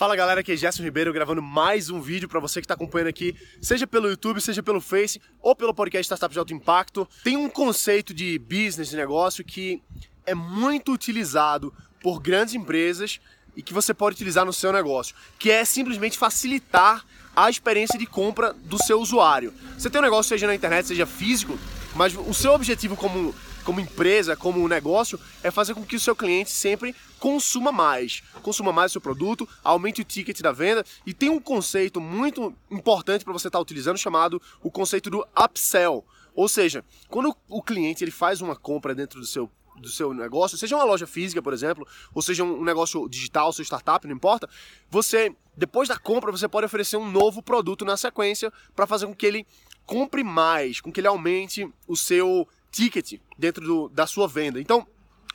Fala galera, aqui é Gerson Ribeiro gravando mais um vídeo para você que está acompanhando aqui, seja pelo YouTube, seja pelo Face ou pelo podcast Startup de Alto Impacto. Tem um conceito de business, de negócio que é muito utilizado por grandes empresas e que você pode utilizar no seu negócio, que é simplesmente facilitar a experiência de compra do seu usuário. Você tem um negócio, seja na internet, seja físico, mas o seu objetivo como como empresa, como negócio, é fazer com que o seu cliente sempre consuma mais. Consuma mais o seu produto, aumente o ticket da venda e tem um conceito muito importante para você estar tá utilizando chamado o conceito do upsell. Ou seja, quando o cliente ele faz uma compra dentro do seu do seu negócio, seja uma loja física, por exemplo, ou seja um negócio digital, seu startup, não importa, você, depois da compra, você pode oferecer um novo produto na sequência para fazer com que ele compre mais, com que ele aumente o seu ticket dentro do, da sua venda. Então,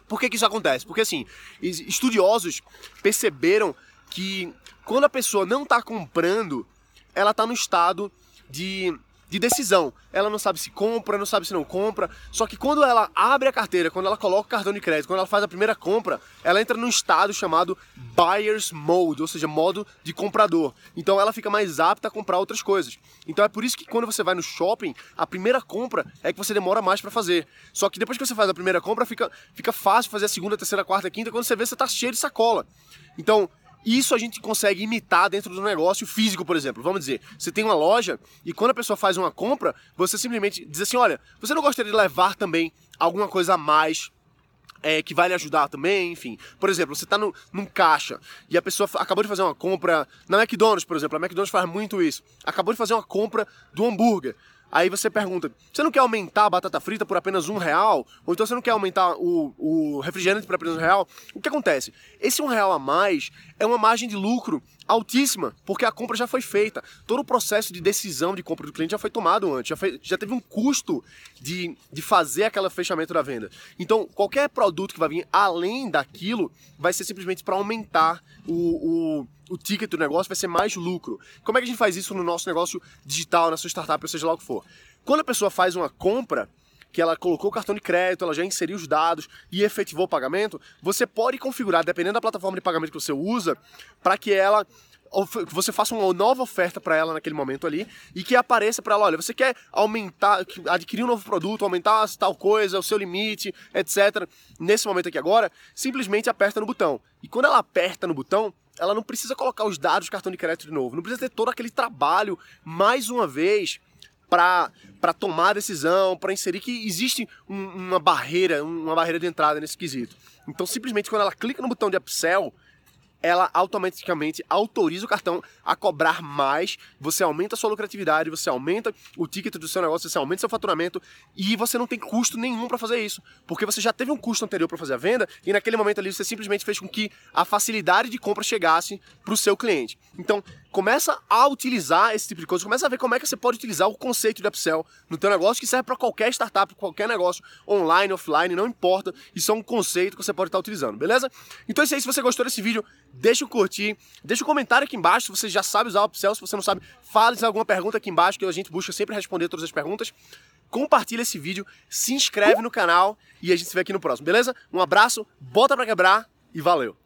por que, que isso acontece? Porque assim, estudiosos perceberam que quando a pessoa não está comprando, ela está no estado de de decisão. Ela não sabe se compra, não sabe se não compra. Só que quando ela abre a carteira, quando ela coloca o cartão de crédito, quando ela faz a primeira compra, ela entra num estado chamado buyer's mode, ou seja, modo de comprador. Então ela fica mais apta a comprar outras coisas. Então é por isso que quando você vai no shopping, a primeira compra é que você demora mais para fazer. Só que depois que você faz a primeira compra, fica, fica fácil fazer a segunda, terceira, quarta, quinta, quando você vê você tá cheio de sacola. Então, isso a gente consegue imitar dentro do negócio físico, por exemplo. Vamos dizer, você tem uma loja e quando a pessoa faz uma compra, você simplesmente diz assim: olha, você não gostaria de levar também alguma coisa a mais é, que vai lhe ajudar também, enfim. Por exemplo, você está num caixa e a pessoa acabou de fazer uma compra na McDonald's, por exemplo. A McDonald's faz muito isso. Acabou de fazer uma compra do hambúrguer. Aí você pergunta: você não quer aumentar a batata frita por apenas um real? Ou então você não quer aumentar o, o refrigerante por apenas um real? O que acontece? Esse um real a mais é uma margem de lucro altíssima, porque a compra já foi feita. Todo o processo de decisão de compra do cliente já foi tomado antes, já, foi, já teve um custo de, de fazer aquele fechamento da venda. Então, qualquer produto que vai vir além daquilo vai ser simplesmente para aumentar o, o, o ticket do negócio, vai ser mais lucro. Como é que a gente faz isso no nosso negócio digital, na sua startup, ou seja lá o que for? Quando a pessoa faz uma compra, que ela colocou o cartão de crédito, ela já inseriu os dados e efetivou o pagamento, você pode configurar, dependendo da plataforma de pagamento que você usa, para que ela você faça uma nova oferta para ela naquele momento ali e que apareça para ela, olha, você quer aumentar, adquirir um novo produto, aumentar tal coisa, o seu limite, etc. Nesse momento aqui agora, simplesmente aperta no botão. E quando ela aperta no botão, ela não precisa colocar os dados do cartão de crédito de novo, não precisa ter todo aquele trabalho mais uma vez para tomar a decisão, para inserir que existe um, uma barreira, uma barreira de entrada nesse quesito. Então, simplesmente quando ela clica no botão de upsell, ela automaticamente autoriza o cartão a cobrar mais, você aumenta a sua lucratividade, você aumenta o ticket do seu negócio, você aumenta seu faturamento e você não tem custo nenhum para fazer isso, porque você já teve um custo anterior para fazer a venda e naquele momento ali você simplesmente fez com que a facilidade de compra chegasse para o seu cliente. Então, começa a utilizar esse tipo de coisa, começa a ver como é que você pode utilizar o conceito de upsell no teu negócio, que serve para qualquer startup, qualquer negócio, online, offline, não importa, isso é um conceito que você pode estar utilizando, beleza? Então é isso aí, se você gostou desse vídeo, deixa o curtir, deixa um comentário aqui embaixo, se você já sabe usar o upsell, se você não sabe, fale alguma pergunta aqui embaixo, que a gente busca sempre responder todas as perguntas. Compartilha esse vídeo, se inscreve no canal e a gente se vê aqui no próximo, beleza? Um abraço, bota pra quebrar e valeu!